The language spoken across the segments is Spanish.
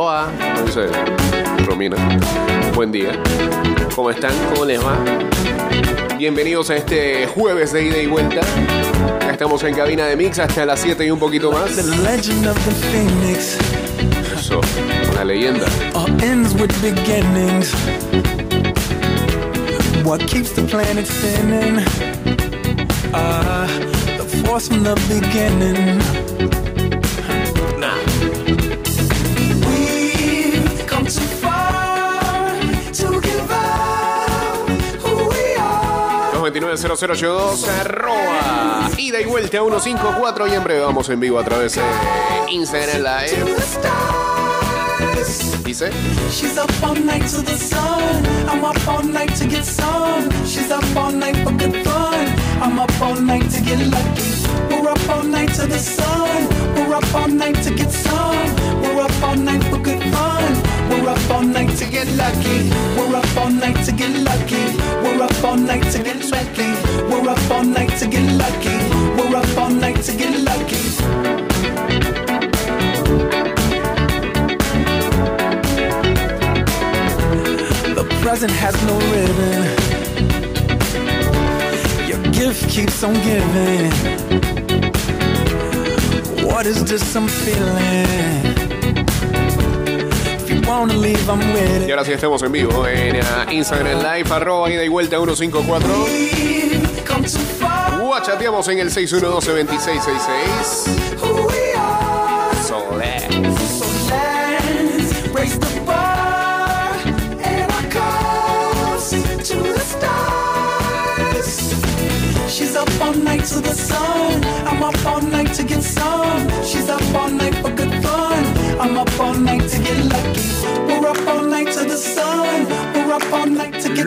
Hola, dice Romina. Buen día. ¿Cómo están? ¿Cómo les va? Bienvenidos a este jueves de ida y vuelta. Ya estamos en cabina de mix hasta las 7 y un poquito más. The legend of the phoenix Eso, una leyenda. all ends with beginnings. What keeps the planet spinning? Uh, the force from the beginning. 990082 arroba ida y vuelta 154 y en breve vamos en vivo a través de Instagram Live. Dice. She's up all night to the sun. I'm up all night to get some. She's up all night for good fun. I'm up all night to get lucky. We're up all night to the sun. We're up all night to get some. We're up all night for good fun. We're up all night to get lucky. We're up all night to get lucky. We're up all night to get lucky. We're up all night to get lucky. We're up all night to get lucky. The present has no ribbon. Your gift keeps on giving. What is this I'm feeling? Y it. ahora sí estamos en vivo en eh, Instagram Live arroba ida y vuelta 154 We've come too far. o chateamos en el 612-2666 Who we are. Soler. So let's raise the bar and our cups to the stars. She's up all night to the sun.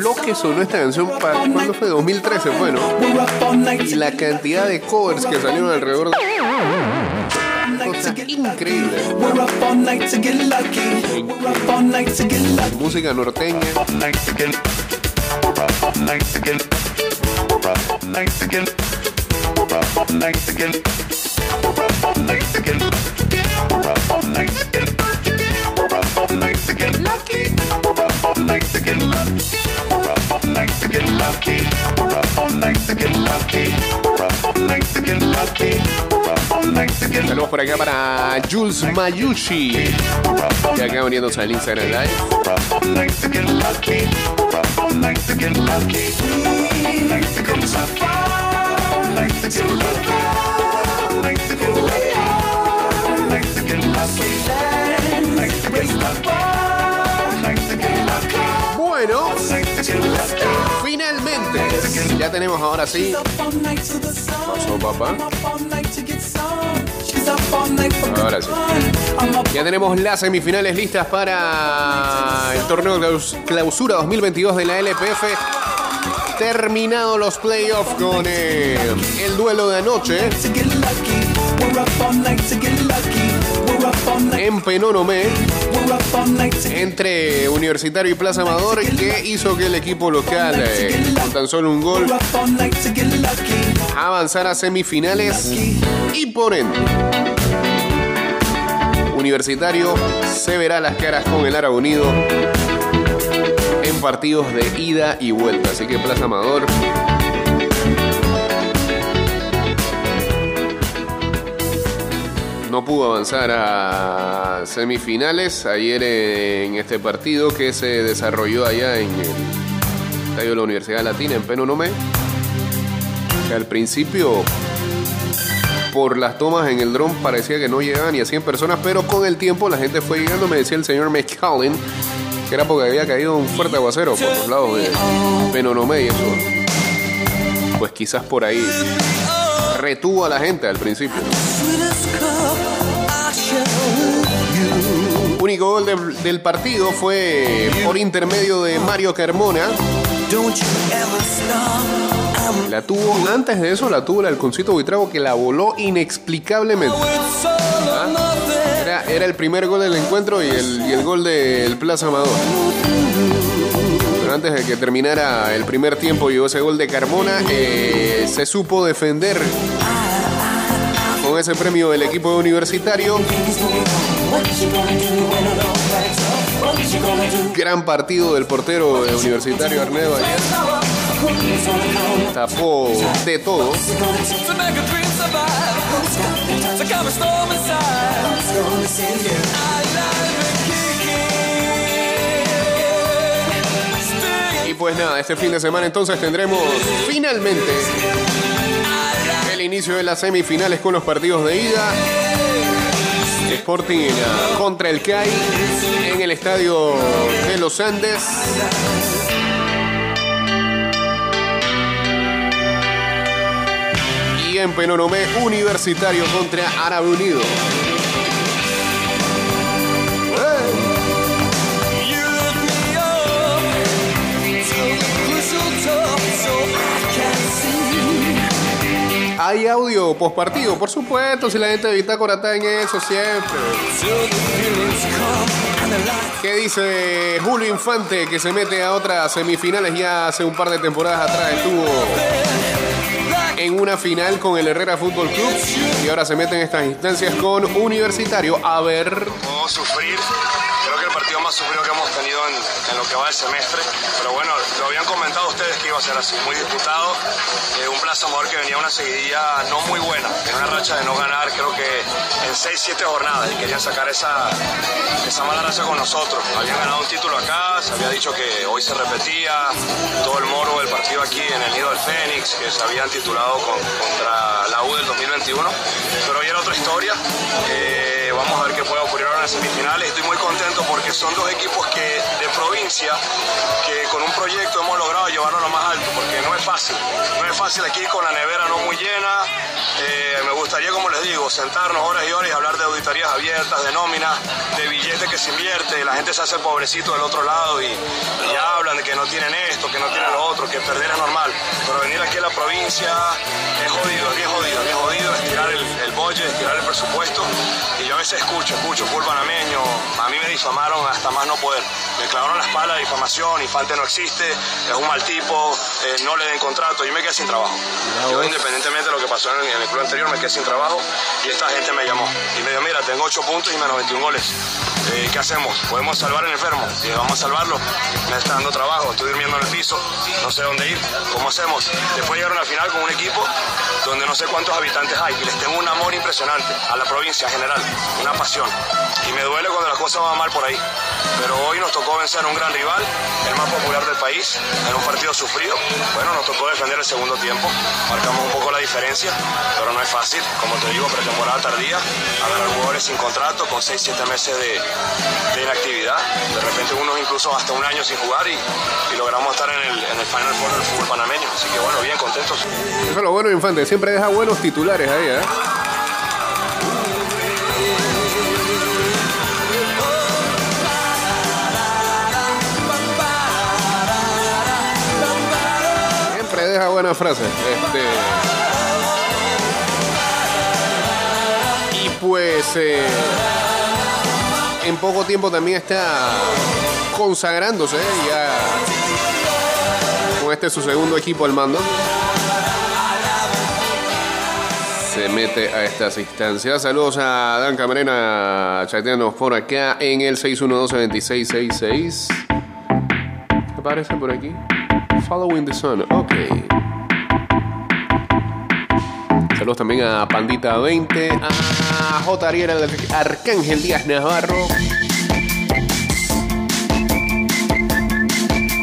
Lo que sonó esta canción para cuando fue 2013 fue, ¿no? We're up all night Y la cantidad de covers que salieron alrededor de increíble. Música norteña. All nights again. Lucky. We're up all nights again. Lucky. We're up all nights again. Lucky. We're up all nights again. Saludos por acá para Jules Mayushi. Que acá uniéndose al Instagram Live. We're up all nights again. Lucky. We're up all nights again. Lucky. We're up all nights again. Lucky. Tenemos ahora sí. Pasó, papá. Ahora sí. Ya tenemos las semifinales listas para el torneo claus- clausura 2022 de la LPF. Terminados los playoffs con eh, el duelo de anoche en Penonomé entre Universitario y Plaza Amador que hizo que el equipo local eh, con tan solo un gol avanzara a semifinales y por ende Universitario se verá las caras con el Ara Unido en partidos de ida y vuelta. Así que Plaza Amador no pudo avanzar a semifinales ayer en este partido que se desarrolló allá en el estadio de la Universidad Latina en Penonomé. Al principio por las tomas en el dron parecía que no llegaban ni a 100 personas, pero con el tiempo la gente fue llegando, me decía el señor McCallin, que era porque había caído un fuerte aguacero por los lados de Penonomé y eso. Pues quizás por ahí retuvo a la gente al principio. Único gol del, partido fue por intermedio de Mario Carmona. La tuvo, antes de eso la tuvo el halconcito Buitrago que la voló inexplicablemente. ¿Ah? Era, era el primer gol del encuentro y el, y el gol del Plaza Amador. Antes de que terminara el primer tiempo llegó ese gol de Carmona. eh, se supo defender con ese premio del equipo universitario. Gran partido del portero de universitario Arnedo ayer. Tapó de todo. Y pues nada, este fin de semana entonces tendremos finalmente el inicio de las semifinales con los partidos de ida. Sporting eh, contra el CAI en el estadio de los Andes. Y en Penonomé Universitario contra Árabe Unido. Hay audio post partido, por supuesto, si la gente de Bitácora está en eso siempre. ¿Qué dice Julio Infante que se mete a otras semifinales ya hace un par de temporadas atrás? Estuvo en una final con el Herrera Fútbol Club y ahora se mete en estas instancias con Universitario. A ver. Podemos sufrir. Partido más sufrido que hemos tenido en, en lo que va del semestre. Pero bueno, lo habían comentado ustedes que iba a ser así, muy disputado. Eh, un Plaza Amador que venía una seguidilla no muy buena, en una racha de no ganar, creo que en 6-7 jornadas y querían sacar esa, esa mala racha con nosotros. Habían ganado un título acá, se había dicho que hoy se repetía, todo el moro del partido aquí en el Nido del Fénix, que se habían titulado con- contra la U del 2021, pero hoy era otra historia. Eh, vamos a ver qué puede ocurrir ahora en las semifinales. Estoy muy contento porque son dos equipos que de provincia que con un proyecto hemos logrado llevarlo a lo más alto, porque no es fácil. No es fácil aquí con la nevera no muy llena. Eh, me gustaría, como les digo, sentarnos horas y horas y hablar de auditorías abiertas, de nóminas, de billetes que se invierte. La gente se hace pobrecito del otro lado y, y hablan de que no tienen esto, que no tienen lo otro, que perder es normal. Pero venir aquí a la provincia es jodido, es bien jodido, es jodido budget, estirar el presupuesto. Y yo a veces escucho, escucho, full panameño, a mí me difamaron hasta más no poder. Me clavaron la espalda de difamación, Infante no existe, es un mal tipo, eh, no le den contrato, yo me quedé sin trabajo. Yo independientemente de lo que pasó en, en el club anterior, me quedé sin trabajo y esta gente me llamó y me dijo, mira, tengo 8 puntos y menos 21 goles. Eh, ¿Qué hacemos? ¿Podemos salvar al enfermo? Y vamos a salvarlo. Me está dando trabajo, estoy durmiendo en el piso, no sé dónde ir. ¿Cómo hacemos? Después llegaron a la final con un equipo donde no sé cuántos habitantes hay y les tengo un amor impresionante a la provincia en general, una pasión. Y me duele cuando las cosas van mal por ahí. Pero hoy nos tocó vencer a un gran rival, el más popular del país, en un partido sufrido. Bueno, nos tocó defender el segundo tiempo, marcamos un poco la diferencia, pero no es fácil. Como te digo, pretemporada tardía, agarrar jugadores sin contrato, con 6-7 meses de, inactividad. De repente unos incluso hasta un año sin jugar y, logramos estar en el, en el Final Four del fútbol panameño. Así que bueno, bien contentos. Eso es lo bueno, Infante. Siempre deja buenos titulares ahí, ¿eh? Deja buenas frases. Este... Y pues eh, en poco tiempo también está consagrándose ¿eh? ya con este su segundo equipo al mando se mete a estas instancias. Saludos a Dan Camarena chateándonos por acá en el 612-2666. ¿Qué aparece por aquí? Following the Sun. Ok. Saludos también a Pandita 20, a J. Ariel Arcángel Díaz Navarro.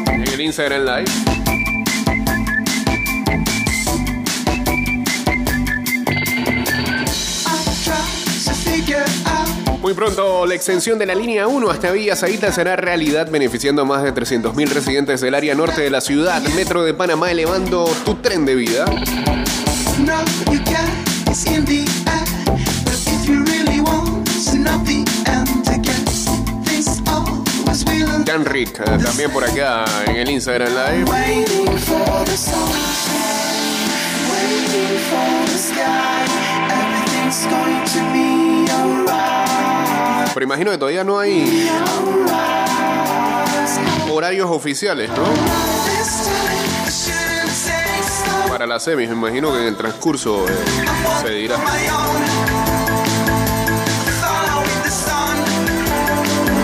En el Instagram Live. Muy pronto, la extensión de la línea 1 hasta Villa Zaita será realidad, beneficiando a más de 300.000 residentes del área norte de la ciudad. Metro de Panamá elevando tu tren de vida. Dan Rick, eh, también por acá en el Instagram Live. Waiting pero imagino que todavía no hay horarios oficiales, ¿no? Para las semis, me imagino que en el transcurso eh, se dirá.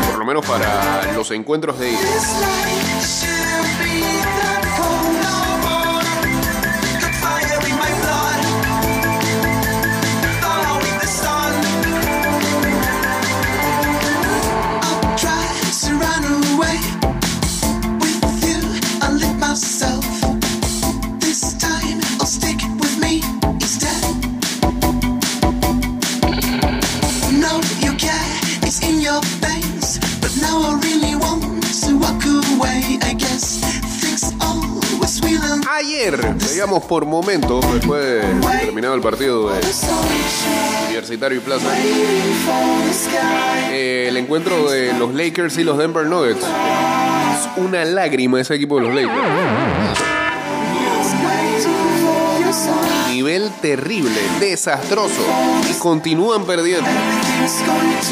Por lo menos para los encuentros de ida. Ayer por momentos, después de terminado el partido de Universitario y Plaza, eh, el encuentro de los Lakers y los Denver Nuggets. Es una lágrima ese equipo de los Lakers. Nivel terrible, desastroso. Y continúan perdiendo.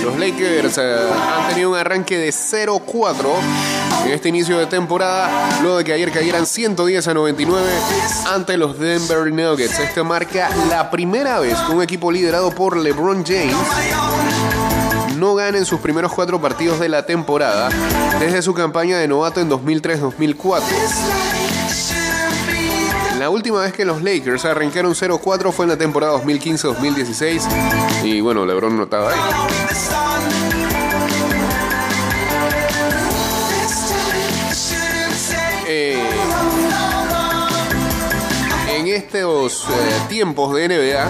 Los Lakers eh, han tenido un arranque de 0-4 en este inicio de temporada, luego de que ayer cayeran 110 a 99 ante los Denver Nuggets. Esto marca la primera vez que un equipo liderado por LeBron James no gana en sus primeros cuatro partidos de la temporada desde su campaña de novato en 2003-2004. La última vez que los Lakers arrancaron 0-4 fue en la temporada 2015-2016 y bueno, LeBron no estaba ahí. En estos eh, tiempos de NBA,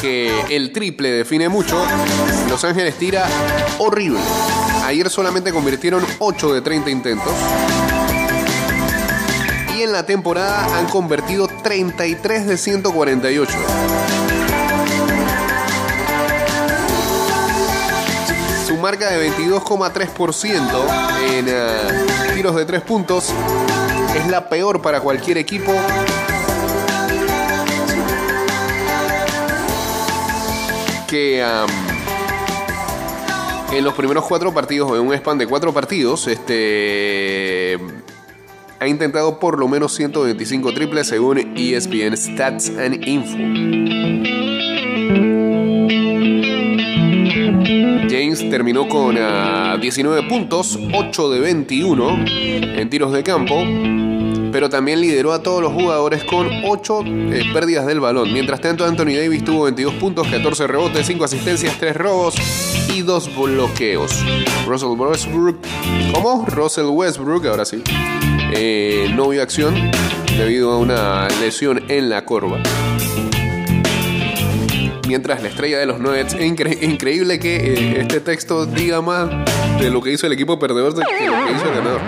que el triple define mucho, Los Ángeles tira horrible. Ayer solamente convirtieron 8 de 30 intentos. Y en la temporada han convertido 33 de 148. Marca de 22,3% en eh, tiros de 3 puntos es la peor para cualquier equipo. Que en los primeros cuatro partidos, en un span de cuatro partidos, este ha intentado por lo menos 125 triples según ESPN Stats and Info. James terminó con ah, 19 puntos, 8 de 21 en tiros de campo, pero también lideró a todos los jugadores con 8 eh, pérdidas del balón. Mientras tanto, Anthony Davis tuvo 22 puntos, 14 rebotes, 5 asistencias, 3 robos y 2 bloqueos. Russell Westbrook, ¿cómo? Russell Westbrook, ahora sí, eh, no vio acción debido a una lesión en la corva. Mientras la estrella de los Nuggets, es incre- increíble que eh, este texto diga más de lo que hizo el equipo perdedor de que lo que hizo el ganador.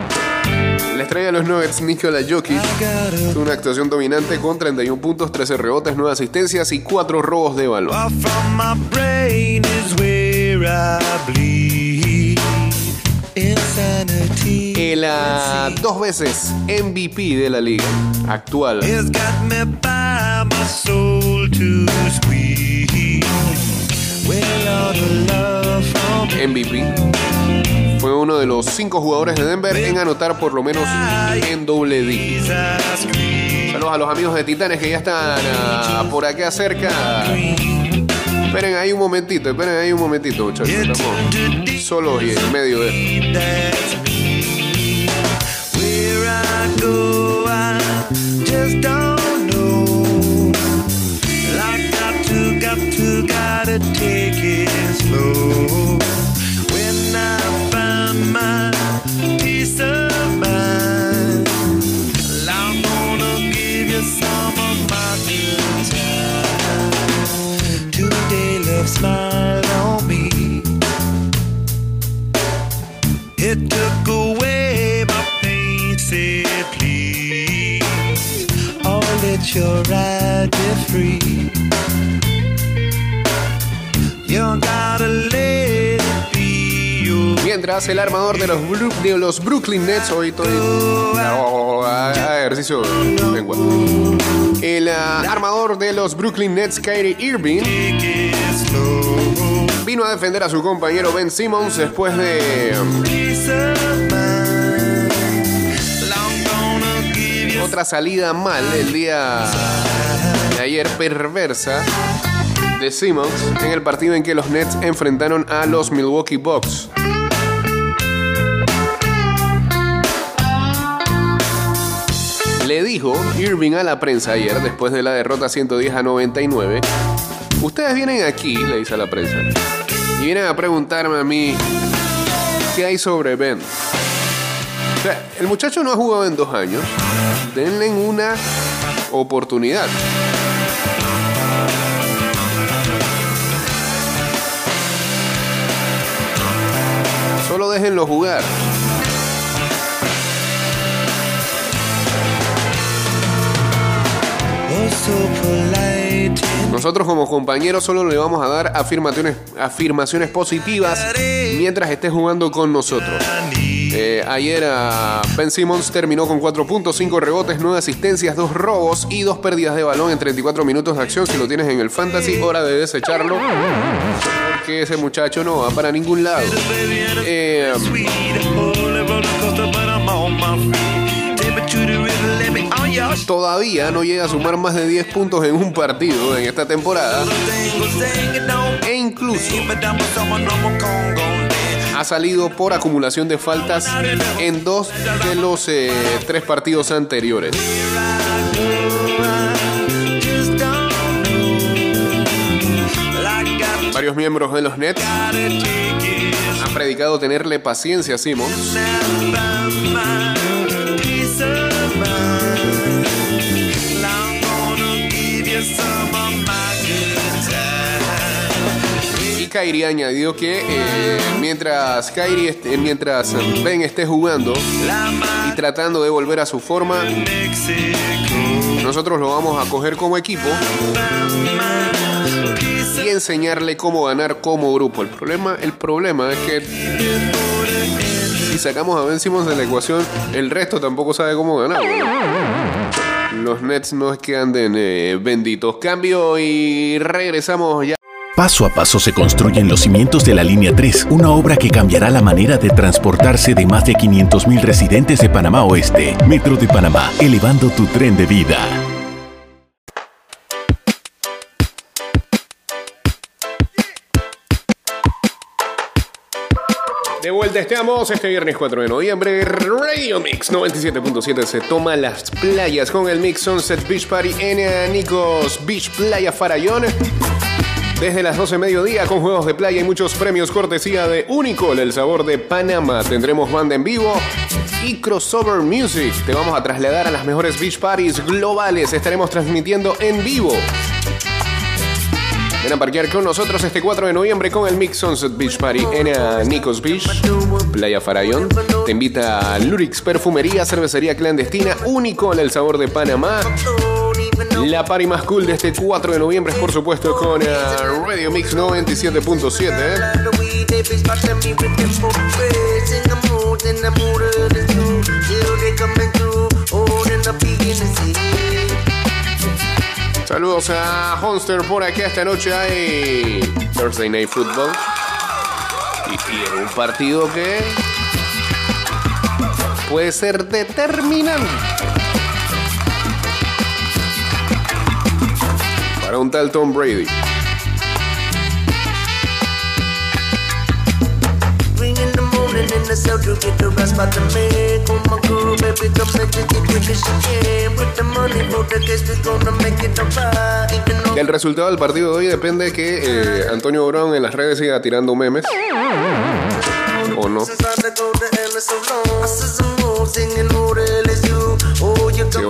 La estrella de los Nuggets, Nikola Jokic, tuvo una actuación dominante con 31 puntos, 13 rebotes, 9 asistencias y 4 robos de balón. El dos veces MVP de la liga actual, has got me by my soul to squeeze. MVP, fue uno de los 5 jugadores de Denver en anotar por lo menos en doble D. Jesus Christ. Saludos a los amigos de Titanes que ya están ah, por acá cerca. Esperen ahí un momentito, esperen ahí un momentito, muchachos. Estamos y en medio de. That's It took away my pain, said please. Oh, let your ride be free. You gotta let it be your Mientras el armador de los, Bru- de los Brooklyn Nets, hoy estoy. Oh, ah, ejercicio de lengua. El ah, armador de los Brooklyn Nets, Kyrie Irving vino a defender a su compañero Ben Simmons después de mm, otra salida mal el día de ayer perversa de Simmons en el partido en que los Nets enfrentaron a los Milwaukee Bucks. Le dijo Irving a la prensa ayer, después de la derrota 110 a 99, ustedes vienen aquí, le dice a la prensa, y vienen a preguntarme a mí qué hay sobre Ben. O sea, el muchacho no ha jugado en dos años. Denle una oportunidad. Solo déjenlo jugar. Nosotros como compañeros solo le vamos a dar afirmaciones, afirmaciones positivas mientras esté jugando con nosotros. Eh, ayer ah, Ben Simmons terminó con 4 puntos, 5 rebotes, 9 asistencias, 2 robos y 2 pérdidas de balón en 34 minutos de acción. Si lo tienes en el fantasy, hora de desecharlo. Porque ese muchacho no va para ningún lado. Eh, todavía no llega a sumar más de 10 puntos en un partido en esta temporada. E incluso ha salido por acumulación de faltas en dos de los eh, tres partidos anteriores. Varios miembros de los Nets han predicado tenerle paciencia a Simmons Kyrie añadió que eh, mientras Kyrie esté- mientras Ben esté jugando y tratando de volver a su forma, nosotros lo vamos a coger como equipo y enseñarle cómo ganar como grupo. El problema, el problema es que si sacamos a Ben Simmons de la ecuación, el resto tampoco sabe cómo ganar. Los Nets no es que anden eh, benditos. Cambio y regresamos ya. Paso a paso se construyen los cimientos de la Línea 3, una obra que cambiará la manera de transportarse de más de 500.000 residentes de Panamá Oeste. Metro de Panamá, elevando tu tren de vida. De vuelta estamos este viernes 4 de noviembre. Radio Mix 97.7 se toma las playas con el Mix Sunset Beach Party en eh, Nicos Beach Playa Farallón. Desde las 12 mediodía con juegos de playa y muchos premios cortesía de Unicol, el sabor de Panamá. Tendremos banda en vivo y crossover music. Te vamos a trasladar a las mejores beach parties globales. Estaremos transmitiendo en vivo. Ven a parquear con nosotros este 4 de noviembre con el Mix Sunset Beach Party en eh, Nicos Beach, Playa Farallón. Te invita a Lurix Perfumería, Cervecería Clandestina, único en el sabor de Panamá. La party más cool de este 4 de noviembre es por supuesto con eh, Radio Mix 97.7. eh. Saludos a Honster por aquí. Esta noche hay Thursday Night Football. Y, y un partido que puede ser determinante. Para un tal Tom Brady. El resultado del partido de hoy depende de que eh, Antonio Brown en las redes siga tirando memes. O no.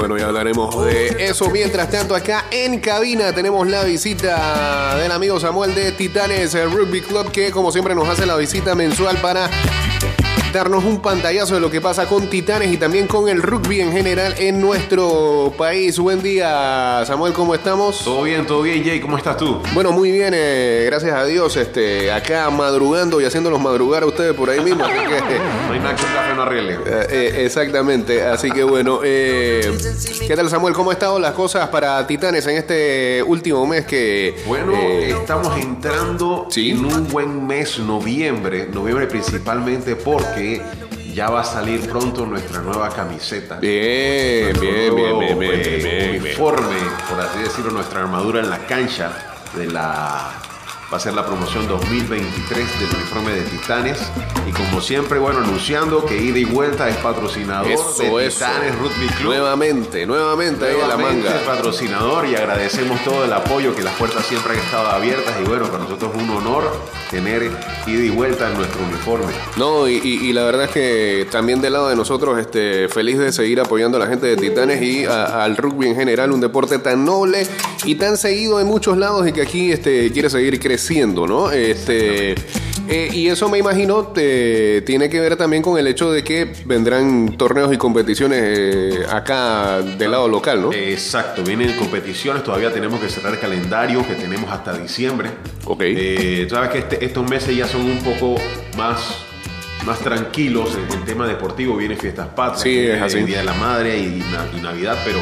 Bueno, ya hablaremos de eso. Mientras tanto, acá en cabina tenemos la visita del amigo Samuel de Titanes Rugby Club, que como siempre nos hace la visita mensual para darnos un pantallazo de lo que pasa con Titanes y también con el rugby en general en nuestro país. Buen día, Samuel, ¿cómo estamos? Todo bien, todo bien, Jay, ¿cómo estás tú? Bueno, muy bien, eh, gracias a Dios, este, acá madrugando y haciéndolos madrugar a ustedes por ahí mismo. así que, No hay nada que café no arregle. Eh, eh, exactamente, así que bueno, ¿qué tal Samuel? ¿Cómo han estado las cosas para Titanes en este último mes que... Bueno, estamos entrando sí. en un buen mes, noviembre, noviembre principalmente porque ya va a salir pronto nuestra nueva camiseta. bien, bien, bien, nuevo, bien, bien, eh, bien, bien, bien. uniforme, por así decirlo, nuestra armadura en la cancha de la Va a ser la promoción 2023 del uniforme de Titanes. Y como siempre, bueno, anunciando que ida y vuelta es patrocinador Eso, de eso. Titanes Rugby Club. Nuevamente, nuevamente ahí en la Nuevamente manga. patrocinador y agradecemos todo el apoyo, que las puertas siempre han estado abiertas y bueno, para nosotros es un honor tener ida y vuelta en nuestro uniforme. No, y, y- y la verdad es que también del lado de nosotros, este, feliz de seguir apoyando a la gente de Titanes y a- al rugby en general, un deporte tan noble y tan seguido en muchos lados y que aquí este, quiere seguir creciendo, ¿no? Este, eh, y eso me imagino te- tiene que ver también con el hecho de que vendrán torneos y competiciones eh, acá del lado local, ¿no? Exacto, vienen competiciones, todavía tenemos que cerrar el calendario que tenemos hasta diciembre. Ok. Eh, tú sabes que este- estos meses ya son un poco más, más tranquilos en el tema deportivo, vienen fiestas patrias, Sí, viene es así. el Día de la Madre y, y Navidad, pero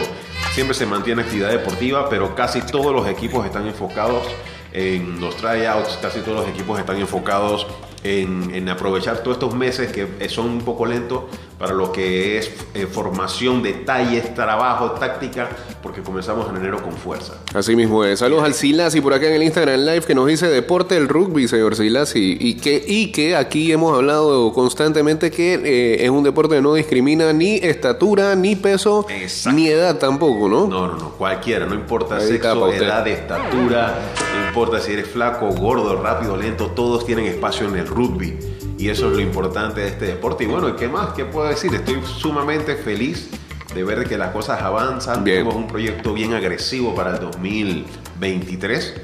siempre se mantiene actividad deportiva, pero casi todos los equipos están enfocados en los tryouts, casi todos los equipos están enfocados en, aprovechar todos estos meses que son un poco lentos para lo que es eh, formación, detalles, trabajo, táctica, porque comenzamos en enero con fuerza. Así mismo es. Saludos al Silasi por acá en el Instagram Live que nos dice deporte del rugby, señor Silasi. Y que, y que aquí hemos hablado constantemente que eh, es un deporte que no discrimina ni estatura, ni peso, Exacto. ni edad tampoco, ¿no? No, no, no, cualquiera, no importa Ahí sexo, edad, estatura, no importa si eres flaco, gordo, rápido, lento, todos tienen espacio en el rugby. Y eso es lo importante de este deporte. Y bueno, ¿qué más? ¿Qué puedo decir? Estoy sumamente feliz de ver que las cosas avanzan. Bien. Tenemos un proyecto bien agresivo para el 2023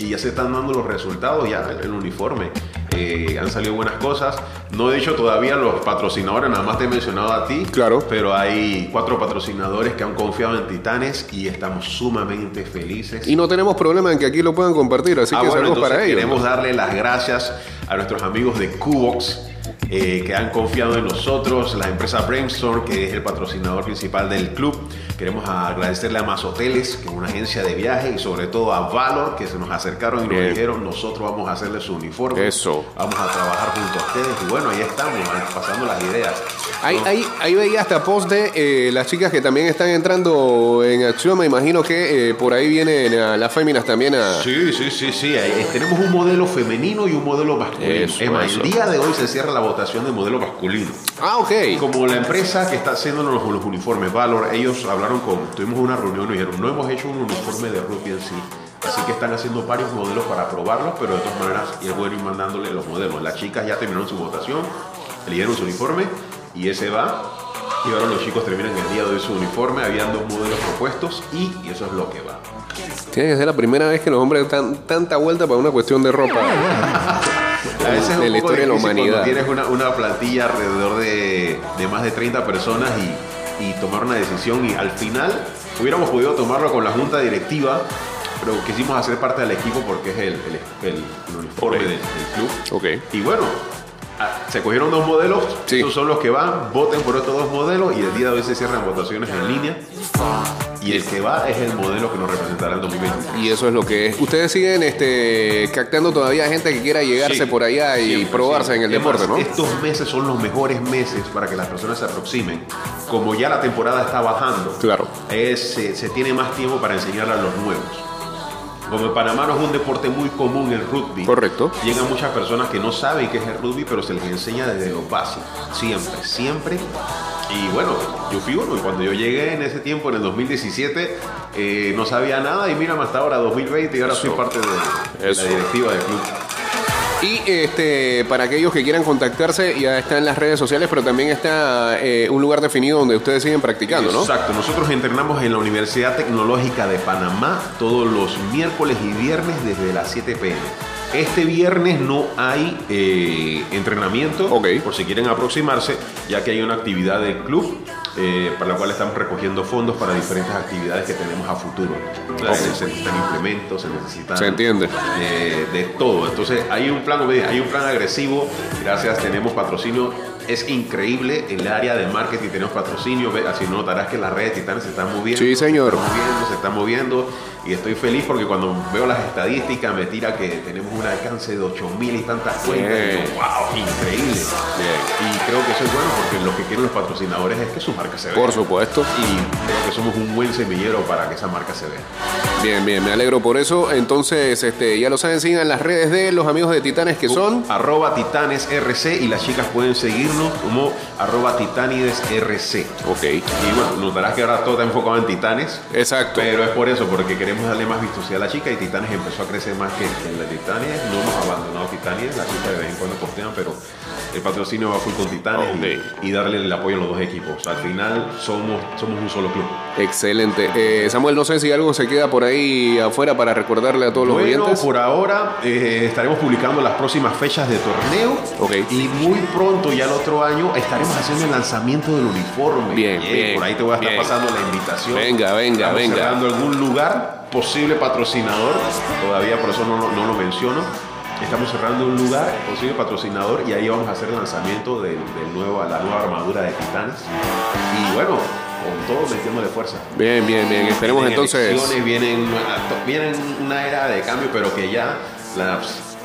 y ya se están dando los resultados ya el uniforme. Eh, han salido buenas cosas. No he dicho todavía los patrocinadores, nada más te he mencionado a ti. Claro. Pero hay cuatro patrocinadores que han confiado en Titanes y estamos sumamente felices. Y no tenemos problema en que aquí lo puedan compartir, así Ah, que bueno, saludos para ellos. queremos darle las gracias a nuestros amigos de Cubox eh, que han confiado en nosotros, la empresa Brainstorm, que es el patrocinador principal del club. Queremos agradecerle a Más Hoteles, que es una agencia de viaje, y sobre todo a Valor, que se nos acercaron y Bien. nos dijeron, nosotros vamos a hacerle su uniforme. Eso. Vamos a trabajar junto a ustedes. Y bueno, ahí estamos, ahí pasando las ideas. Ahí, ¿no? ahí, ahí veía hasta post de eh, las chicas que también están entrando en acción. Me imagino que eh, por ahí vienen a las féminas también a... Sí, sí, sí, sí. Eh, Tenemos un modelo femenino y un modelo masculino. Eso, es más, eso. el día de hoy se cierra la votación de modelo masculino. Ah, ok. Como la empresa que está haciendo los, los uniformes, Valor, ellos hablaron con, tuvimos una reunión y dijeron, no hemos hecho un uniforme de rugby en sí, así que están haciendo varios modelos para probarlos, pero de todas maneras es bueno ir mandándole los modelos. Las chicas ya terminaron su votación, eligieron su uniforme y ese va. Y ahora los chicos terminan el día de hoy su uniforme, habían dos modelos propuestos y, y eso es lo que va. Tiene que ser la primera vez que los hombres dan tanta vuelta para una cuestión de ropa. A veces es de un la historia de la humanidad. Cuando tienes una, una plantilla alrededor de, de más de 30 personas y, y tomar una decisión y al final hubiéramos podido tomarlo con la junta directiva, pero quisimos hacer parte del equipo porque es el, el- el- el uniforme del, del club. Ok. Y bueno, se cogieron dos modelos, Sí. estos son los que van, voten por estos dos modelos y el día de hoy se cierran votaciones en línea. Y el que va es el modelo que nos representará en 2023. Y eso es lo que es. Ustedes siguen este, captando todavía gente que quiera llegarse Sí, por allá y siempre, probarse en el deporte, ¿no? Estos meses son los mejores meses para que las personas se aproximen. Como ya la temporada está bajando, Claro. es- se, se tiene más tiempo para enseñarle a los nuevos. Como en Panamá no es un deporte muy común el rugby. Correcto. Llegan muchas personas que no saben qué es el rugby, pero se les enseña desde lo básico. Siempre, siempre. Y bueno, yo fui uno. Y cuando yo llegué en ese tiempo, en el 2017, eh, no sabía nada. Y mira, hasta ahora, 2020, y ahora soy parte de, la directiva del club. Y este, para aquellos que quieran contactarse, ya está en las redes sociales, pero también está eh, un lugar definido donde ustedes siguen practicando, ¿no? Exacto, nosotros entrenamos en la Universidad Tecnológica de Panamá todos los miércoles y viernes desde las 7 pm. Este viernes no hay eh, entrenamiento, Ok. por si quieren aproximarse, ya que hay una actividad del club eh, para la cual estamos recogiendo fondos para diferentes actividades que tenemos a futuro. Se necesitan implementos, se necesitan Se entiende. eh, de todo. Entonces hay un plan, hay un plan agresivo. Gracias, tenemos patrocinio. Es increíble el área de marketing, tenemos patrocinio. Así notarás que las redes titanes se están moviendo. Sí, señor. Se están moviendo, se están moviendo. Y estoy feliz porque cuando veo las estadísticas me tira que tenemos un alcance de 8 mil y tantas cuentas. Y wow. increíble. Y creo que eso es bueno porque lo que quieren los patrocinadores es que su marca se vea. Por supuesto. Y creo que somos un buen semillero para que esa marca se vea. Bien, bien, me alegro por eso. Entonces, este, ya lo saben, sigan las redes de los amigos de Titanes que son. Arroba Titanes RC y las chicas pueden seguirnos como arroba Titanides RC. Ok. Y bueno, notarás que ahora todo está enfocado en Titanes. Exacto. Pero es por eso, porque queremos darle más vistosidad a la chica y Titanes empezó a crecer más que en la Titanes. No hemos abandonado Titanes, la chica de vez en cuando postean, pero el patrocinio va full con Titanes y- y, darle el apoyo a los dos equipos. Al final somos, somos un solo club. Excelente. Eh, Samuel, no sé si algo se queda por ahí afuera para recordarle a todos los oyentes. por ahora eh, estaremos publicando las próximas fechas de torneo. Y muy pronto, ya el otro año, estaremos haciendo el lanzamiento del uniforme. Bien, bien, Por ahí te voy a estar bien. pasando la invitación. Venga, venga, Estamos venga. cerrando algún lugar, posible patrocinador. Todavía por eso no, no lo menciono. Estamos cerrando un lugar, posible patrocinador, y ahí vamos a hacer el lanzamiento del nuevo, la nueva armadura de Titanes. Y bueno, con todo metiéndole fuerza. Bien, bien, bien. Esperemos Vienen entonces. Vienen, vienen una era de cambio, pero que ya la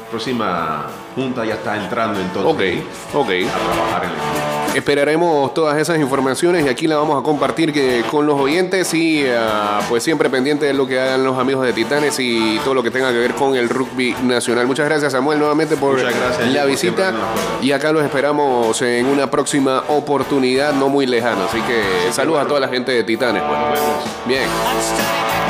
próxima junta ya está entrando entonces Ok, ok. a trabajar en el equipo. Esperaremos todas esas informaciones y aquí las vamos a compartir que, con los oyentes y ah, pues siempre pendiente de lo que hagan los amigos de Titanes y todo lo que tenga que ver con el rugby nacional. Muchas gracias Samuel nuevamente por gracias, la visita y acá los esperamos en una próxima oportunidad no muy lejana. Así que saludos a toda la gente de Titanes. pues. Nos vemos. Bien.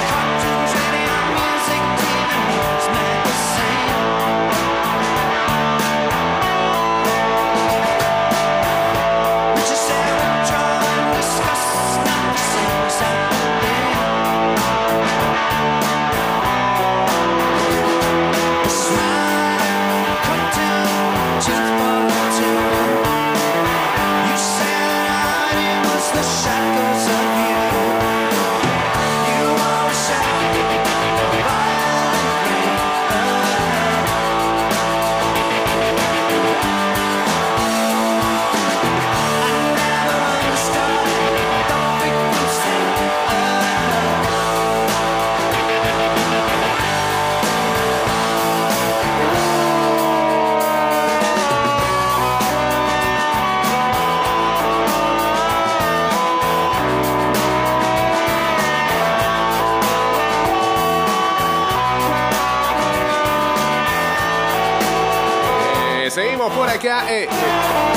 Eh, eh,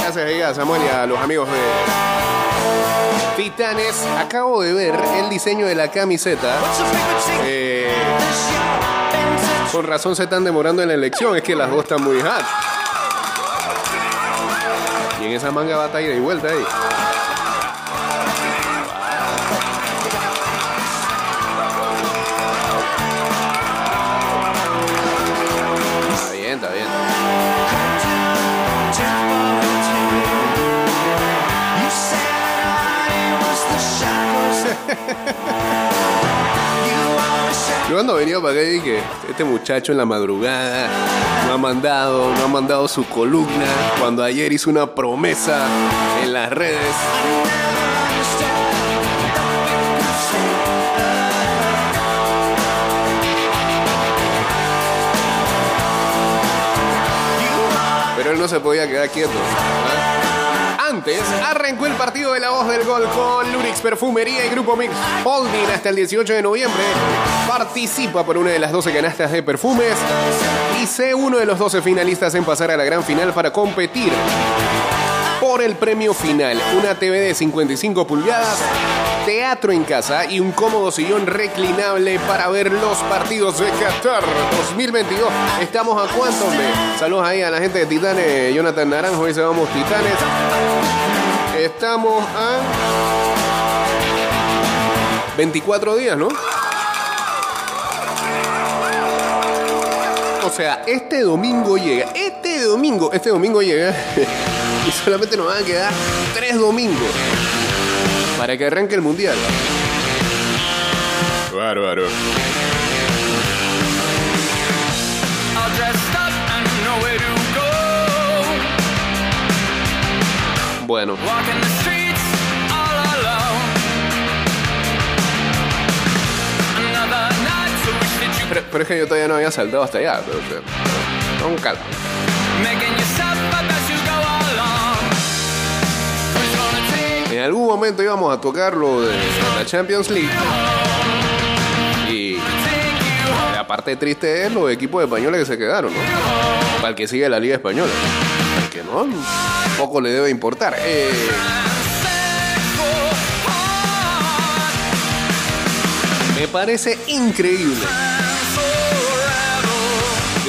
gracias a Samuel y a los amigos de Titanes. Acabo de ver el diseño de la camiseta. Eh, con razón se están demorando en la elección. Es que las dos están muy hot. Y en esa manga va a ida y vuelta ahí. Yo cuando venía para acá dije, este muchacho en la madrugada no ha mandado, no ha mandado su columna, cuando ayer hizo una promesa en las redes. Pero él no se podía quedar quieto. ¿ah? Arrancó el partido de la voz del gol con Lurix Perfumería y Grupo Mix Holding hasta el 18 de noviembre. Participa por una de las 12 canastas de perfumes y sé uno de los 12 finalistas en pasar a la gran final para competir el premio final. Una TV de 55 pulgadas, teatro en casa y un cómodo sillón reclinable para ver los partidos de Qatar 2022. Estamos a cuánto, hombre? Saludos ahí a la gente de Titanes, Jonathan Naranjo, dice vamos Titanes. Estamos a 24 días, ¿no? O sea, este domingo llega, este domingo, este domingo llega y solamente nos van a quedar tres domingos para que arranque el mundial. Bárbaro. Bueno, Pero, es que yo todavía no había saltado hasta allá. Pero, pero, un calma. En algún momento íbamos a tocar lo de la Champions League. Y la parte triste es los equipos españoles que se quedaron, ¿no? Para el que sigue la Liga Española. Al que no, poco le debe importar. Eh, me parece increíble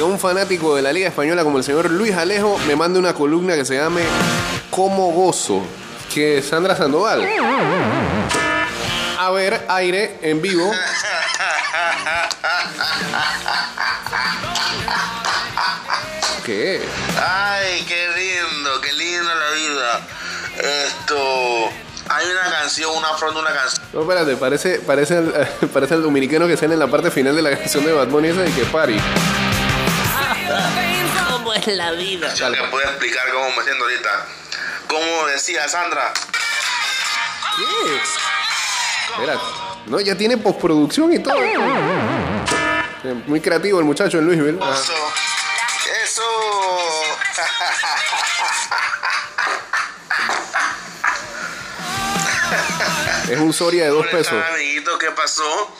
que un fanático de la Liga Española como el señor Luis Alejo me mande una columna que se llame Como gozo, que Sandra Sandoval. A ver, aire en vivo. ¿Qué? Ay, qué lindo, qué linda la vida. Esto. Hay una canción, una front una canción. No, espérate, parece, parece, parece el dominicano que sale en la parte final de la canción de Bad Bunny esa de que party. ¿Cómo es la vida? Yo te puedo explicar cómo me siento ahorita. Como decía Sandra, ¿Qué? Espérate. No, ya tiene postproducción y todo. Eh, Muy creativo el muchacho en Louisville. Ah. eso. Eso. Es un Soria de dos pesos. Amiguito, ¿qué pasó?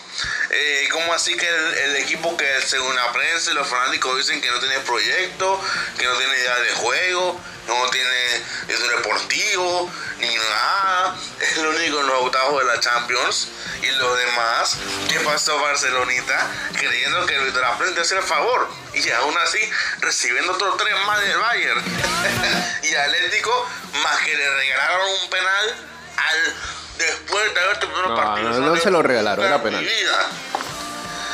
Eh, ¿Cómo así que el, el equipo que según la prensa y los fanáticos dicen que no tiene proyecto, que no tiene idea de juego, no tiene director deportivo, ni nada? Es el único en los octavos de la Champions. Y los demás, ¿qué pasó Barcelonita? Creyendo que el Víctor Apple te hace el favor. Y aún así, recibiendo otros tres más del Bayern. y Atlético, más que le regalaron un penal al después de haber terminado el No, partido. no, no se lo regalaron, era penal.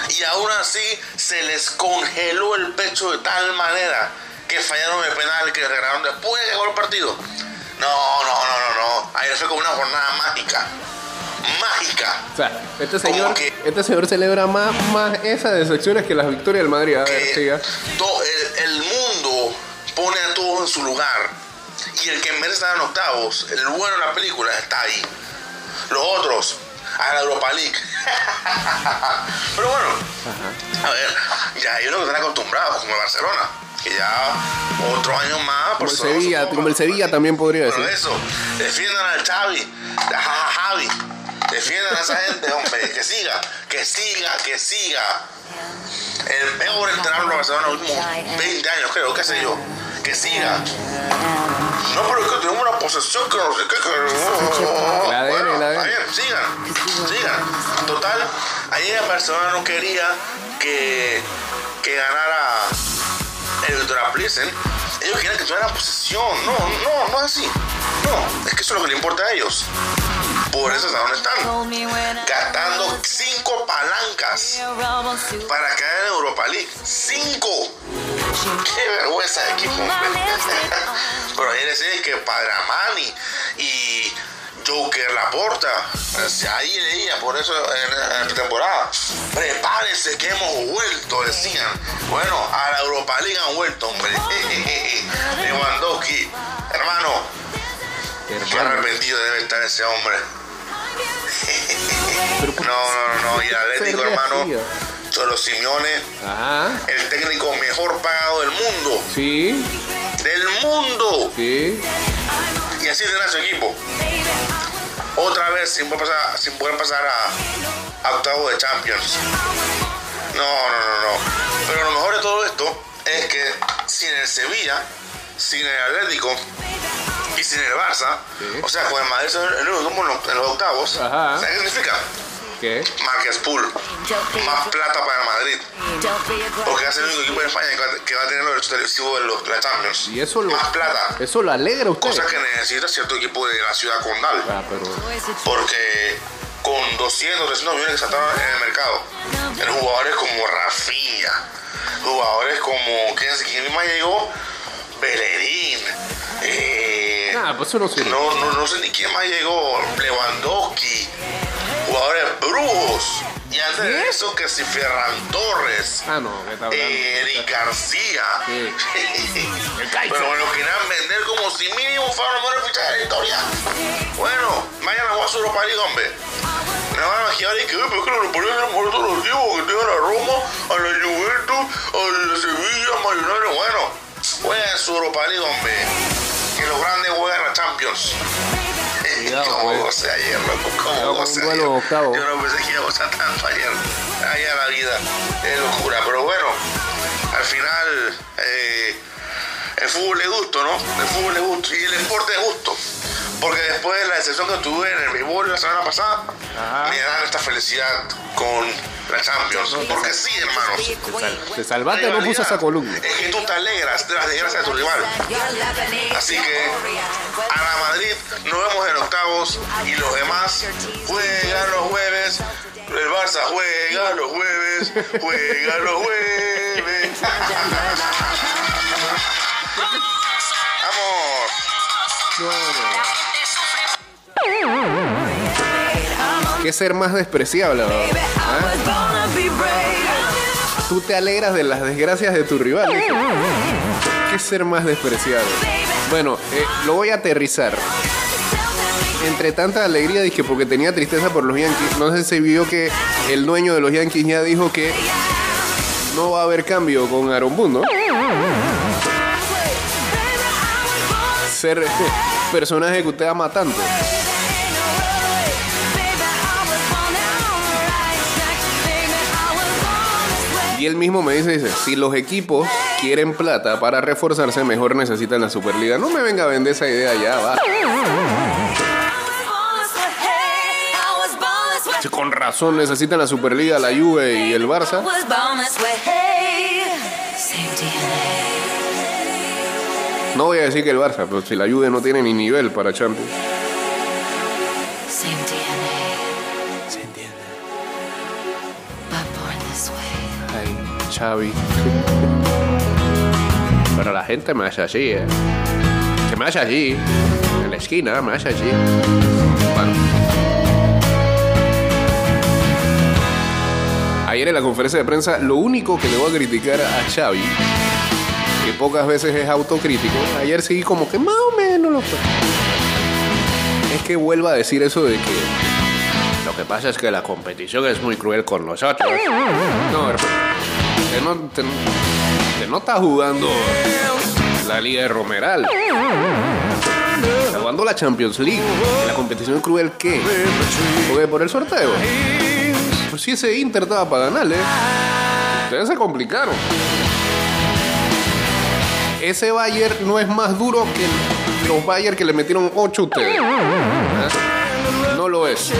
Y aún así se les congeló el pecho de tal manera que fallaron el penal que regalaron después de el partido. No, no, no, no, no. Ayer fue como una jornada mágica. Mágica. O sea, este señor, que- este señor celebra más, más esas decepciones que las victorias del Madrid. A ver, siga. el, el mundo pone a todos en su lugar. Y el que merece estar en octavos, el bueno de la película, está ahí. Los otros, a la Europa League. Pero bueno, a ver, ya ellos no están acostumbrados, como el Barcelona. Que ya otro año más, Como por el solo Sevilla, como el Sevilla también podría decir. eso, defiendan al Xavi, a Ja- Javi, defiendan a esa gente, hombre, que siga, que siga, que siga. El peor entrenador de Barcelona en los últimos 20 años, creo, qué sé yo, que siga. No, pero es que tenemos una posesión que no sé qué. Que... La ADN, Bueno, la bien, sigan, sigan. Total, ayer el Barcelona no quería que, que ganara el Victoria Plissen. Ellos quieren que tuviera la posesión. No, no, no es así. No, es que eso es lo que le importa a ellos. Por eso es a donde están. Gastando cinco palancas para caer en Europa League. ¡Cinco! ¡Qué vergüenza de equipo! Pero ayer decían que Padramani y Joker Laporta, sea, ahí leía por eso en la temporada. Prepárense que hemos vuelto, decían. Bueno, a la Europa League han vuelto, hombre. Lewandowski, hermano, qué arrepentido debe estar ese hombre. No, no, no, no, y el Atlético, hermano, decía. Cholo Simeone, Ajá. el técnico mejor pagado del mundo. Sí, ¡Del mundo! sí. Y así tendrá su equipo. Otra vez sin poder pasar, sin poder pasar a, a octavo de Champions. No, no, no, no. Pero lo mejor de todo esto es que sin el Sevilla, sin el Atlético y sin el Barça, Sí. o sea, con el Madrid en los, en los- en los octavos, Ajá. ¿sabes qué significa? ¿Qué? Marques Pool. Más plata para el Madrid. Porque va a ser el único equipo de España que va, que va a tener los derechos televisivos de los, de la Champions. Y eso lo, Más plata. eso lo alegra a usted. Cosa que necesita cierto equipo de la ciudad condal. Ah, pero Porque con 200, 300 millones que saltaron en el mercado, en jugadores como Rafinha, jugadores como, ¿quién, quién más llegó? Bellerín. Eh, Ah, pues eso no no, no, no sé ni quién más llegó. Lewandowski. Jugadores brujos. Y antes de eso, que si Ferran Torres. Ah, no, eh, Eric García. Sí. Pero bueno, quieran vender como si mínimo fuera los mejores fichajes de la historia. Bueno, vayan a jugar su Europa League, hombre. No van a y que, "Uy, pero es que los el mejor todos los tiempos, que tengan a Roma, a la Juventus, a la Sevilla, a Millonarios. Bueno, jueguen su Europa League, hombre. Que los grandes jueguen a Champions. ¿Cómo pues. gocé ayer, loco? ¿Cómo Cuidado con gocé ayer? Yo no pensé que iba a gozar tanto ayer. Allá la vida es locura. Pero bueno, al final eh, el fútbol es gusto, ¿no? El fútbol es gusto y el deporte es gusto. Porque después de la decepción que tuve en el béisbol la semana pasada, me dan esta felicidad con la Champions. Porque sí, hermanos. Te salvaste, no puse esa columna. Es que tú te alegras de las desgracias de tu rival. Así que a la Madrid nos vemos en octavos y los demás juegan los jueves. El Barça juega los jueves, juega los jueves. ¿Qué ser más despreciable? ¿verdad? ¿Ah? Tú te alegras de las desgracias de tu rival. ¿Qué ser más despreciable? Bueno, eh, lo voy a aterrizar. Entre tanta alegría dije porque tenía tristeza por los Yankees. No sé si vio que el dueño de los Yankees ya dijo que no va a haber cambio con Aaron Boone, ¿no? Ser personaje que usted ama tanto. Y él mismo me dice, dice, si los equipos quieren plata para reforzarse, mejor necesitan la Superliga. No me venga a vender esa idea ya, va. Con razón necesitan la Superliga, la Juve y el Barça. No voy a decir que el Barça, pero si la Juve no tiene ni nivel para Champions. Se entiende. Ay, Xavi. Pero la gente me hace así, ¿eh? Que me hace allí. En la esquina me hace allí. Bueno. Ayer en la conferencia de prensa, lo único que le voy a criticar a Xavi, que pocas veces es autocrítico, ayer sí como que más o menos lo fue. Es que vuelva a decir eso de que lo que pasa es que la competición es muy cruel con nosotros. No, hermano. Que no, te- que no está jugando la Liga de Romeral. Está jugando la Champions League. ¿Y la competición cruel qué? Porque por el sorteo. Pues si ese Inter estaba para ganarle. Ustedes se complicaron. Ese Bayern no es más duro que los Bayern que le metieron 8 a ustedes. ¿Ah? No lo es.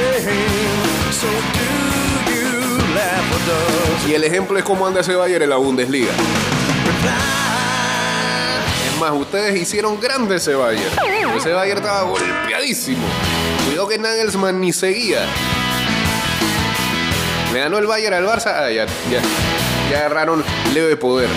Y el ejemplo es cómo anda ese Bayern en la Bundesliga. Es más, ustedes hicieron grande ese Bayern. Ese Bayern estaba golpeadísimo. Cuidado que Nagelsmann ni seguía. Le ganó el Bayern al Barça. Ah, ya, ya. Ya agarraron leve poder.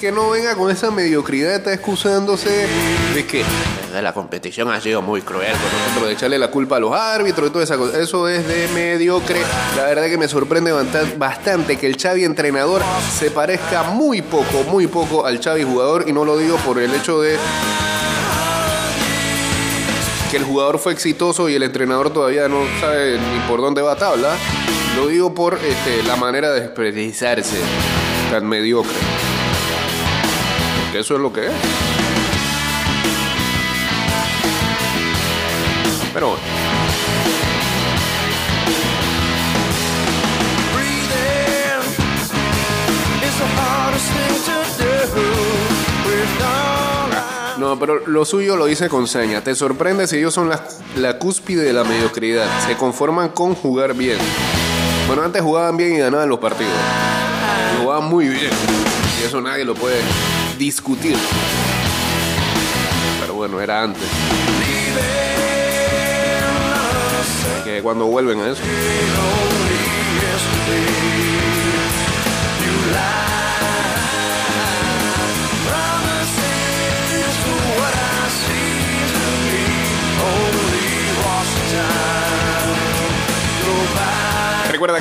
Que no venga con esa mediocridad, está excusándose de que "Eh, la competición ha sido muy cruel con nosotros, de echarle la culpa a los árbitros y toda esa cosa. Eso es de mediocre. La verdad que me sorprende bastante que el Xavi entrenador se parezca muy poco, muy poco al Xavi jugador y no lo digo por el hecho de que el jugador fue exitoso y el entrenador todavía no sabe ni por dónde va tabla. Lo digo por este, la manera de expresarse tan mediocre. Eso es lo que es. Pero bueno. No, pero lo suyo lo dice con seña. Te sorprende si ellos son la, la cúspide de la mediocridad. Se conforman con jugar bien. Bueno, antes jugaban bien y ganaban los partidos. Jugaban muy bien. Y eso nadie lo puede discutir. Pero bueno, era antes. Que cuando vuelven a eso.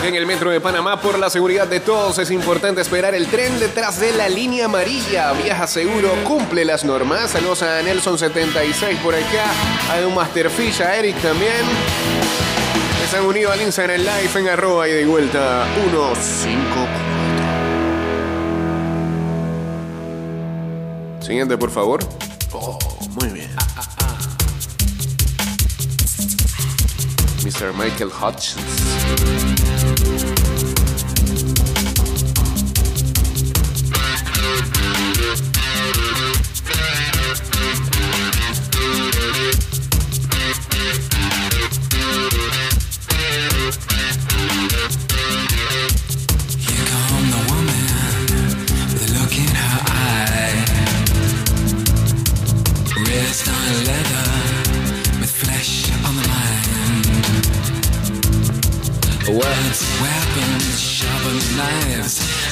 Que en el metro de Panamá, por la seguridad de todos, es importante esperar el tren detrás de la línea amarilla. Viaja seguro, cumple las normas. Saludos a Nelson76 por acá. Hay un Masterfish, a Eric también. Están unidos al Instagram Live en arroba y de vuelta 154. Siguiente, por favor. Oh, muy bien. Mr. Michael Hutchins.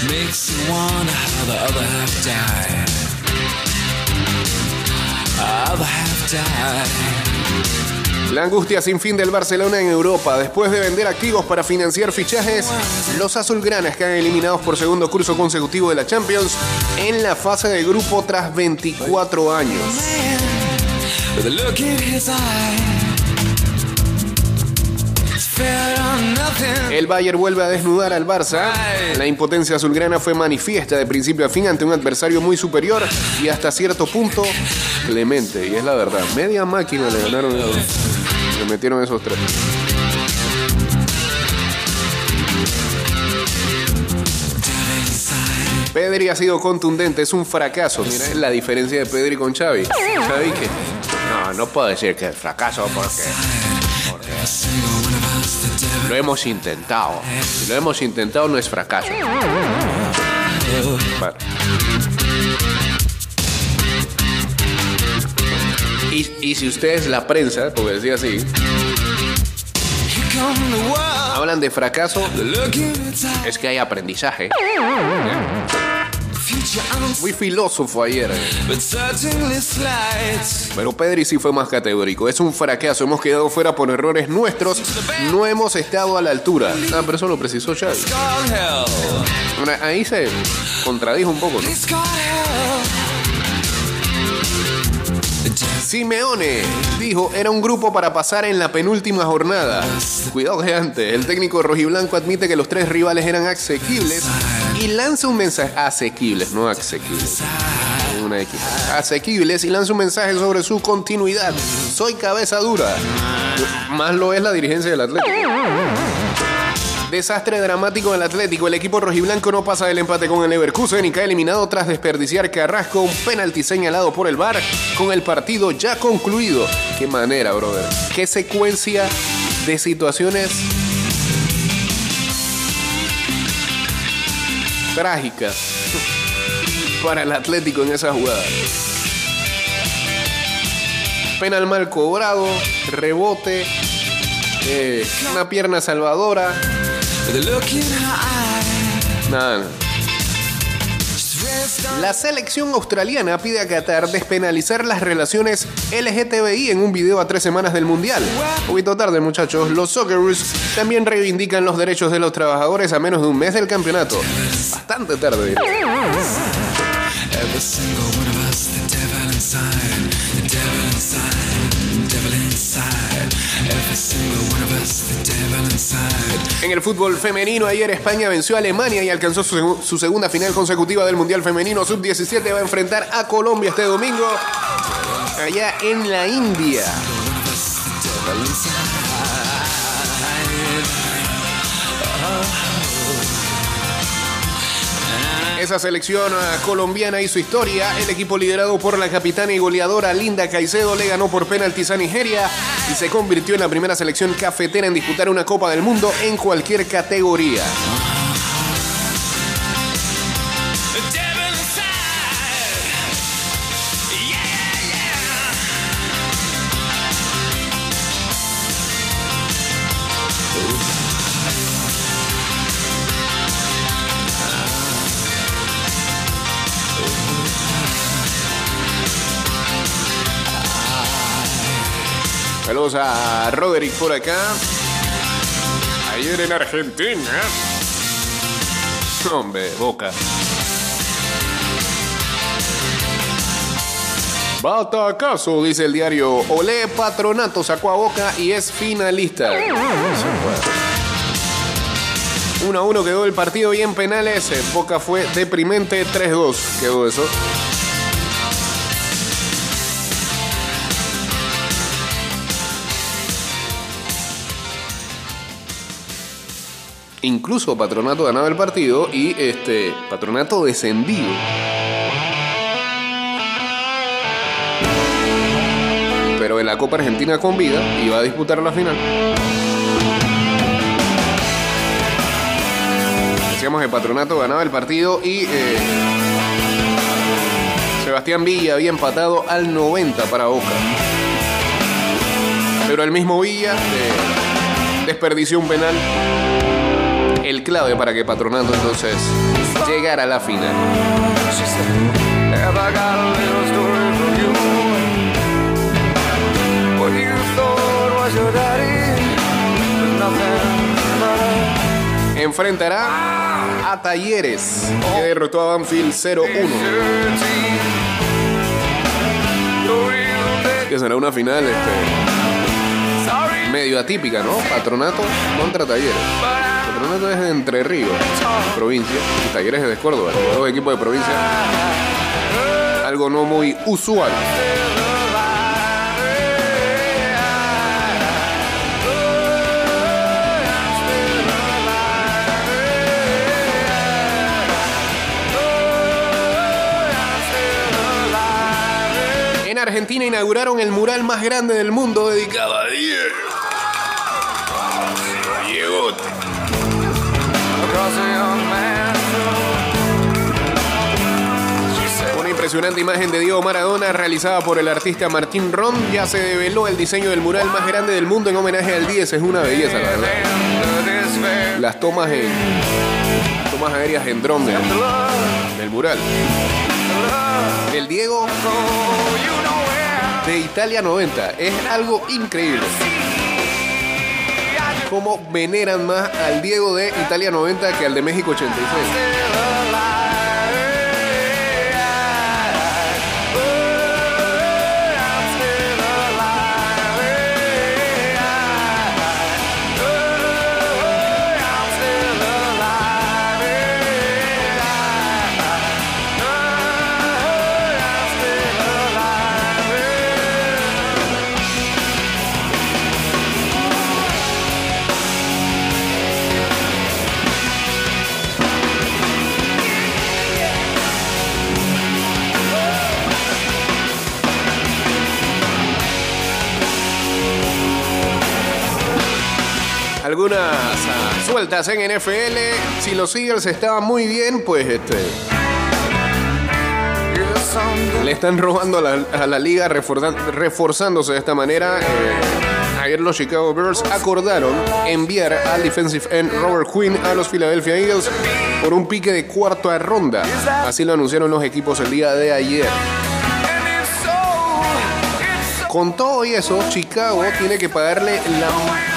Makes you wonder how the other half died. Other half died. La angustia sin fin del Barcelona en Europa. Después de vender activos para financiar fichajes, los azulgranas quedan eliminados por segundo curso consecutivo de la Champions en la fase de grupo tras 24 años. El Bayern vuelve a desnudar al Barça. La impotencia azulgrana fue manifiesta de principio a fin ante un adversario muy superior y hasta cierto punto clemente. Y es la verdad, media máquina le ganaron Le metieron esos tres. Pedri ha sido contundente, es un fracaso. Mira la diferencia de Pedri con Xavi. Xavi que no, no puedo decir que es fracaso porque, porque lo hemos intentado. Si lo hemos intentado no es fracaso. Y, y si ustedes la prensa, porque decía así, hablan de fracaso, es que hay aprendizaje. Muy filósofo ayer. eh. Pero Pedri sí fue más categórico. Es un fracaso. Hemos quedado fuera por errores nuestros. No hemos estado a la altura. Ah, pero eso lo precisó. Ahora, Ahí se contradijo un poco. ¿no? Simeone dijo era un grupo para pasar en la penúltima jornada. Cuidado gigante. El técnico rojiblanco admite que los tres rivales eran asequibles y lanza un mensaje asequibles, no asequibles. Una X. Asequibles y lanza un mensaje sobre su continuidad. Soy cabeza dura. Más lo es la dirigencia del Atlético. Desastre dramático del Atlético. El equipo rojiblanco no pasa del empate con el Leverkusen y cae eliminado tras desperdiciar Carrasco un penalti señalado por el VAR con el partido ya concluido. Qué manera, brother. Qué secuencia de situaciones trágicas para el Atlético en esa jugada. Penal mal cobrado, rebote, eh, una pierna salvadora. La selección australiana pide a Qatar despenalizar las relaciones LGTBI en un video a tres semanas del Mundial. Un poquito tarde, muchachos. Los Socceroos también reivindican los derechos de los trabajadores a menos de un mes del campeonato. Bastante tarde. En el fútbol femenino, ayer España venció a Alemania y alcanzó su, segu- su segunda final consecutiva del Mundial Femenino Sub-17. Va a enfrentar a Colombia este domingo, allá en la India. Esa selección ah, colombiana hizo historia. El equipo liderado por la capitana y goleadora Linda Caicedo le ganó por penaltis a Nigeria y se convirtió en la primera selección cafetera en disputar una Copa del Mundo en cualquier categoría. A Roderick por acá. Ayer en Argentina. Hombre, boca. Batacazo, dice el diario. Olé Patronato sacó a Boca y es finalista. 1 a 1 quedó el partido y en penales. eh, Boca fue deprimente 3-2. Quedó eso. Incluso Patronato ganaba el partido y este Patronato descendido. Pero en la Copa Argentina con vida iba a disputar la final. Decíamos que Patronato ganaba el partido y eh, Sebastián Villa había empatado al 90 para Boca. Pero el mismo Villa eh, desperdició un penal. El clave para que Patronato entonces llegara a la final. Enfrentará a Talleres, que derrotó a Banfield 0-1. Que será una final este, medio atípica, ¿no? Patronato contra Talleres. Es de Entre Ríos, provincia, y Talleres es de Córdoba, dos equipos de provincia. Algo no muy usual. En Argentina inauguraron el mural más grande del mundo dedicado a Diego. Impresionante imagen de Diego Maradona realizada por el artista Martín Ron. Ya se develó el diseño del mural más grande del mundo en homenaje al 10. Es una belleza, la verdad. Las tomas en. las tomas aéreas en dron del, del mural. El Diego de Italia 90. Es algo increíble. Cómo veneran más al Diego de Italia 90 que al de México 86. Algunas ah, sueltas en NFL. Si los Eagles estaban muy bien, pues este. Le están robando a la, liga reforzándose de esta manera. Eh, ayer los Chicago Bears acordaron enviar al defensive end Robert Quinn a los Philadelphia Eagles por un pique de cuarta ronda. Así lo anunciaron los equipos el día de ayer. Con todo y eso, Chicago tiene que pagarle la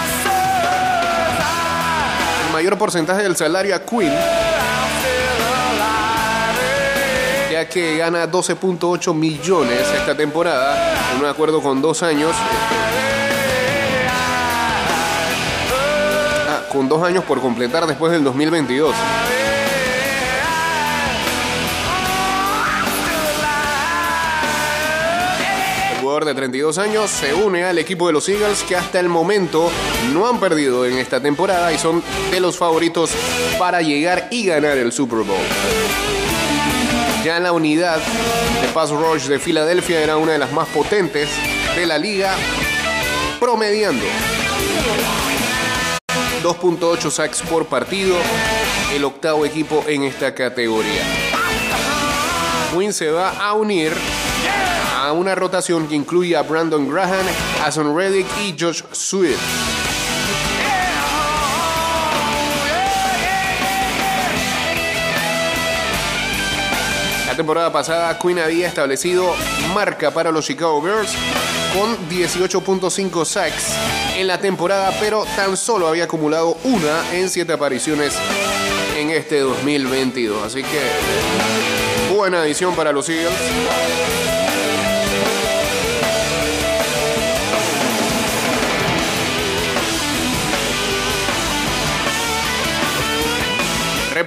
el mayor porcentaje del salario a Quinn, ya que gana 12.8 millones esta temporada, en un acuerdo con dos años. Ah, con dos años por completar después del 2022. De 32 años se une al equipo de los Eagles que hasta el momento no han perdido en esta temporada y son de los favoritos para llegar y ganar el Super Bowl. Ya la unidad de pass rush de Filadelfia era una de las más potentes de la liga, promediando 2.8 sacks por partido, el octavo equipo en esta categoría. Quinn se va a unir a una rotación que incluye a Brandon Graham, Ason Reddick y Josh Sweet. La temporada pasada, Quinn había establecido marca para los Chicago Bears con 18.5 sacks en la temporada, pero tan solo había acumulado una en siete apariciones en este 2022. Así que buena adición para los Eagles.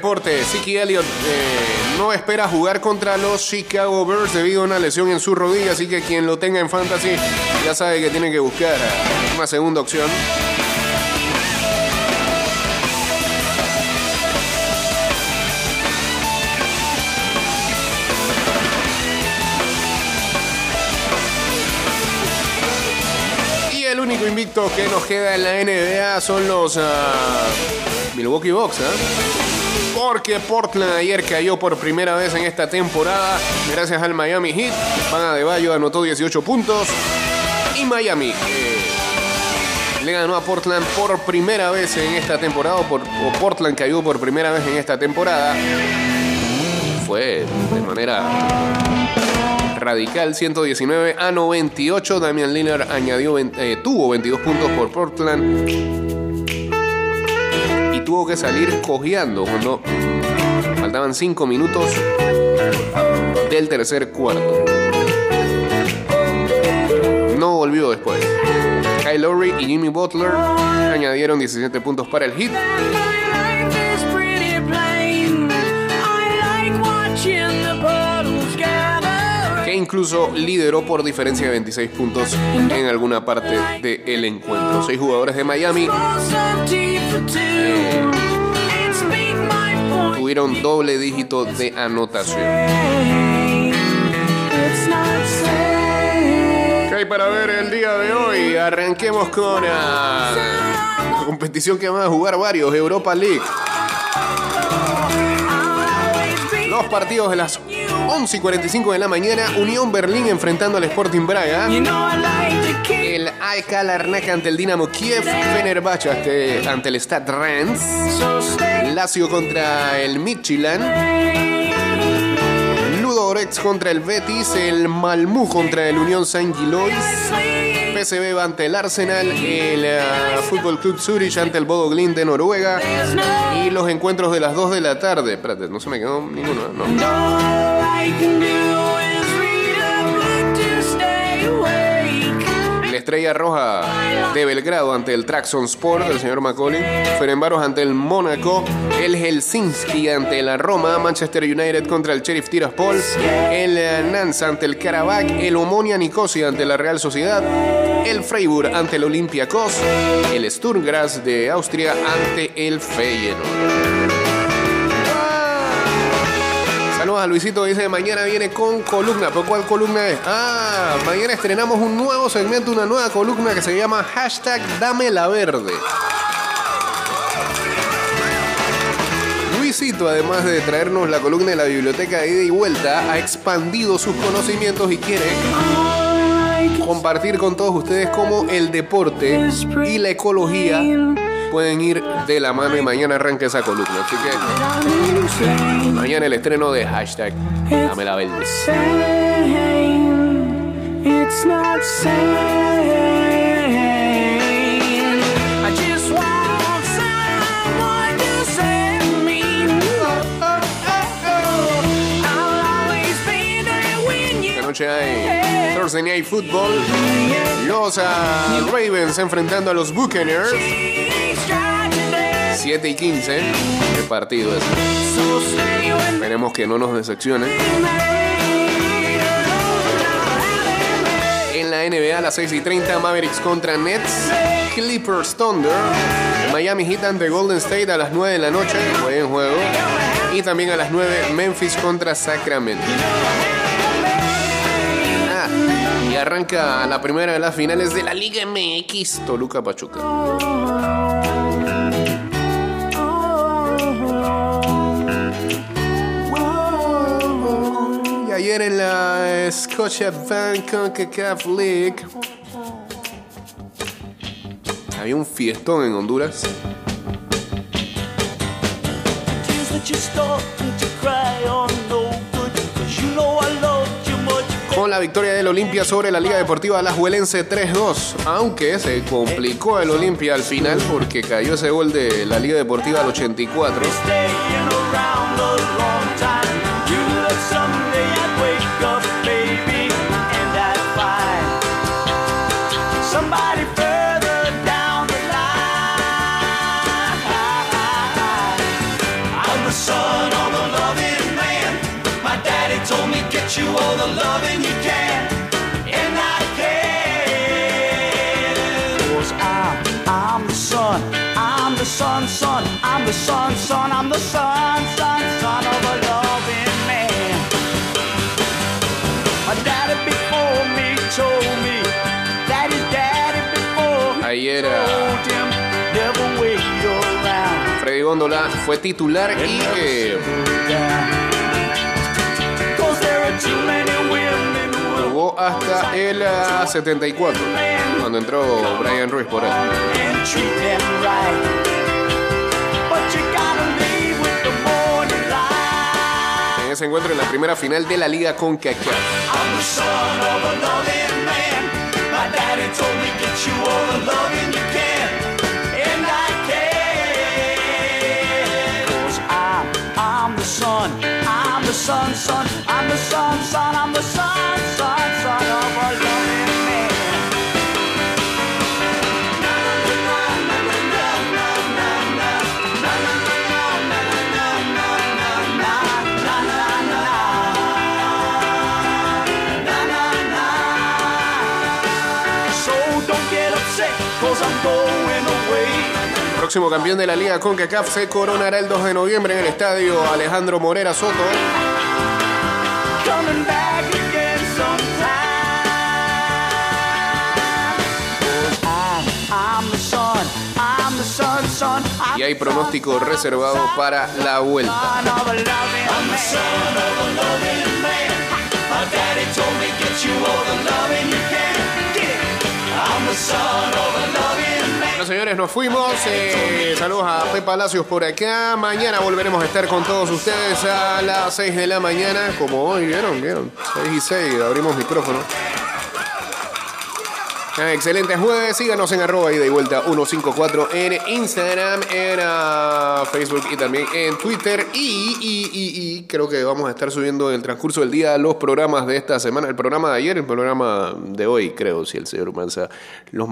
deporte, Siki Elliott eh, no espera jugar contra los Chicago Bears debido a una lesión en su rodilla, así que quien lo tenga en fantasy ya sabe que tiene que buscar una segunda opción. Y el único invicto que nos queda en la NBA son los uh, Milwaukee Bucks. ¿eh? Porque Portland ayer cayó por primera vez en esta temporada gracias al Miami Heat. Van Adebayo anotó 18 puntos y Miami eh, le ganó a Portland por primera vez en esta temporada o, por- o Portland cayó por primera vez en esta temporada. Fue de manera radical 119 a 98. Damian Lillard añadió, eh, tuvo 22 puntos por Portland tuvo que salir cojeando cuando faltaban 5 minutos del tercer cuarto. No volvió después. Kyle Lowry y Jimmy Butler añadieron 17 puntos para el hit. Incluso lideró por diferencia de 26 puntos en alguna parte del encuentro. Seis jugadores de Miami tuvieron doble dígito de anotación. ¿Qué hay para ver el día de hoy? Arranquemos con la competición que van a jugar varios, Europa League. Los partidos de las 11 y 45 de la mañana, Unión Berlín enfrentando al Sporting Braga. El AEK Larnaca ante el Dinamo Kiev, Fenerbahce ante, ante el Stad Reims, Lazio contra el Midtjylland, Ludo Orex contra el Betis, el Malmú contra el Unión Saint Gilois, PSV ante el Arsenal, el eh, Fútbol Club Zurich ante el Bodo Glimt de Noruega y los encuentros de las 2 de la tarde. Espérate, no se me quedó ninguno. No. Estrella Roja de Belgrado ante el Traxon Sport del señor Macaulay. Ferenbaros ante el Mónaco. El Helsinki ante la Roma. Manchester United contra el Sheriff Tiraspol. El Nantes ante el Karabakh. El Omonia Nicosia ante la Real Sociedad. El Freiburg ante el Olympiacos. El Sturm Graz de Austria ante el Feyenoord. Saludos a Luisito, dice mañana viene con columna. ¿Pero cuál columna es? Ah, mañana estrenamos un nuevo segmento, una nueva columna que se llama hashtag Dame la Verde. Luisito, además de traernos la columna de la biblioteca de ida y vuelta, ha expandido sus conocimientos y quiere compartir con todos ustedes cómo el deporte y la ecología pueden ir de la mano y mañana arranca esa columna. Así que mañana el estreno de hashtag Dame la Verde. Noche hay Thursday Night Football. Los ah, Ravens enfrentando a los Buccaneers. Strike today. 7 y 15. El partido es. Esperemos que no nos decepcionen. En la NBA a las 6 y 30, Mavericks contra Nets, Clippers Thunder, Miami Heat ante Golden State a las 9 de la noche, buen juego. Y también a las 9, Memphis contra Sacramento. Ah, y arranca la primera de las finales de la Liga MX, Toluca Pachuca. Ayer en la Scotiabank CONCACAF League había un fiestón en Honduras. Con la victoria del Olimpia sobre la Liga Deportiva Alajuelense 3-2. Aunque se complicó el Olimpia al final porque cayó ese gol de la Liga Deportiva al 84. Son, son, I'm the son, son, I'm the son, son, son of a loving man. My daddy before me told me that his daddy before ah, wait around. Freddy Góndola fue titular y eh, jugó hasta el ah, 74, cuando entró Brian Ruiz por él. En ese encuentro en la primera final de la Liga con I'm Próximo campeón de la Liga CONCACAF se coronará el 2 de noviembre en el estadio Alejandro Morera Soto. I'm Y hay pronóstico reservado para la vuelta. I'm the son of a loving Bueno, señores, nos fuimos. Eh, saludos a Pepe Palacios por acá. Mañana volveremos a estar con todos ustedes a las 6 de la mañana. Como hoy, ¿vieron? ¿Vieron? 6 y 6, abrimos micrófono. Ah, Excelente jueves, síganos en arroba y vuelta 154 en Instagram, en ah, Facebook y también en Twitter. Y, y, y, y creo que vamos a estar subiendo en el transcurso del día los programas de esta semana, el programa de ayer, el programa de hoy, creo, si el señor Manza los